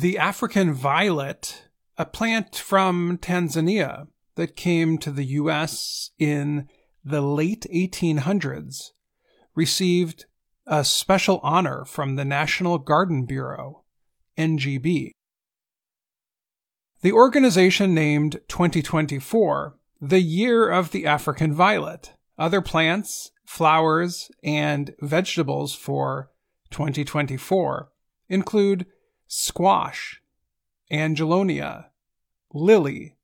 The African violet, a plant from Tanzania that came to the US in the late 1800s, received a special honor from the National Garden Bureau, NGB. The organization named 2024 the Year of the African Violet. Other plants, flowers, and vegetables for 2024 include squash, angelonia, lily,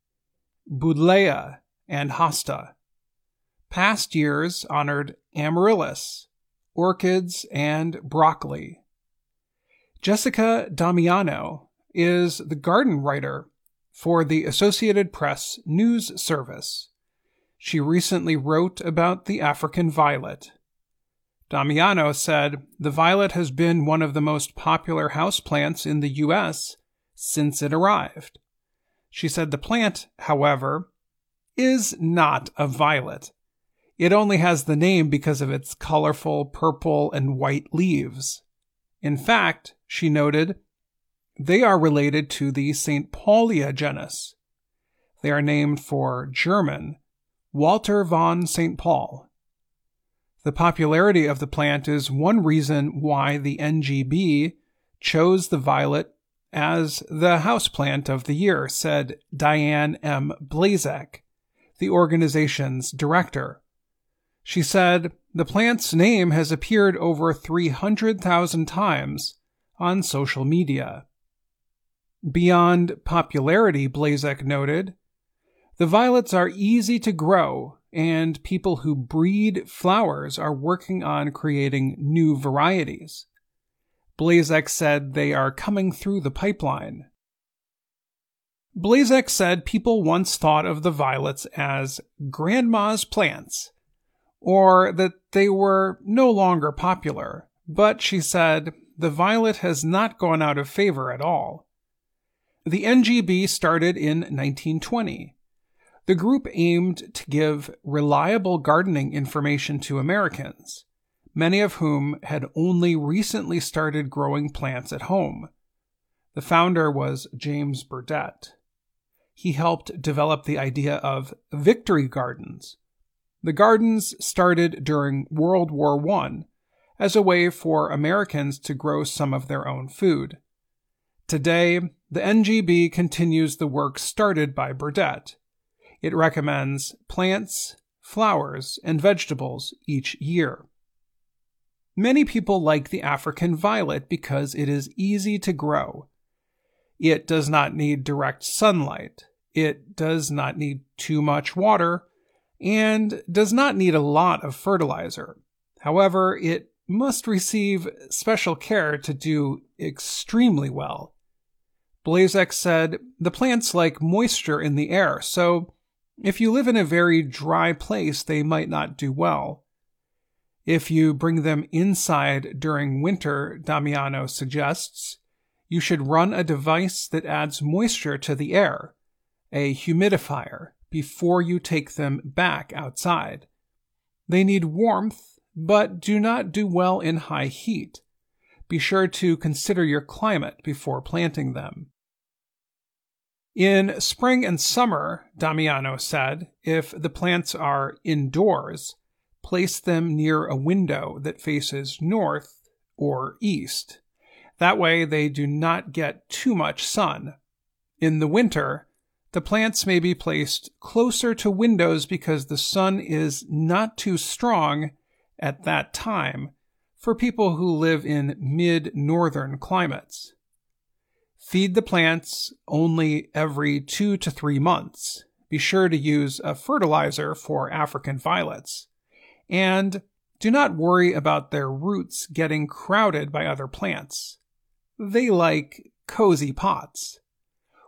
buddleia, and hosta. Past years honored amaryllis, orchids, and broccoli. Jessica Damiano is the garden writer for the Associated Press news service. She recently wrote about the African violet. Damiano said the violet has been one of the most popular houseplants in the U.S. since it arrived. She said the plant, however, is not a violet. It only has the name because of its colorful purple and white leaves. In fact, she noted, they are related to the Saintpaulia genus. They are named for German Walter von St. Paul. The popularity of the plant is one reason why the NGB chose the violet as the houseplant of the year, said Diane M. Blazek, the organization's director. She said the plant's name has appeared over 300,000 times on social media. Beyond popularity, Blazek noted, the violets are easy to grow, and people who breed flowers are working on creating new varieties. Blazek said they are coming through the pipeline. Blazek said people once thought of the violets as grandma's plants, or that they were no longer popular, but she said the violet has not gone out of favor at all. The NGB started in 1920. The group aimed to give reliable gardening information to Americans many of whom had only recently started growing plants at home. The founder was James Burdett. He helped develop the idea of victory gardens. The gardens started during World War I as a way for Americans to grow some of their own food. Today, the NGB continues the work started by Burdett. It recommends plants, flowers, and vegetables each year. Many people like the African violet because it is easy to grow. It does not need direct sunlight. It does not need too much water and does not need a lot of fertilizer. However, it must receive special care to do extremely well. Blazek said, the plants like moisture in the air, so if you live in a very dry place, they might not do well. If you bring them inside during winter, Damiano suggests, you should run a device that adds moisture to the air, a humidifier, before you take them back outside. They need warmth, but do not do well in high heat. Be sure to consider your climate before planting them. In spring and summer, Damiano said, if the plants are indoors, place them near a window that faces north or east. That way they do not get too much sun. In the winter, the plants may be placed closer to windows because the sun is not too strong at that time for people who live in mid northern climates. Feed the plants only every two to three months. Be sure to use a fertilizer for African violets. And do not worry about their roots getting crowded by other plants. They like cozy pots.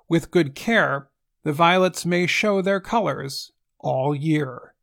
With good care, the violets may show their colors all year.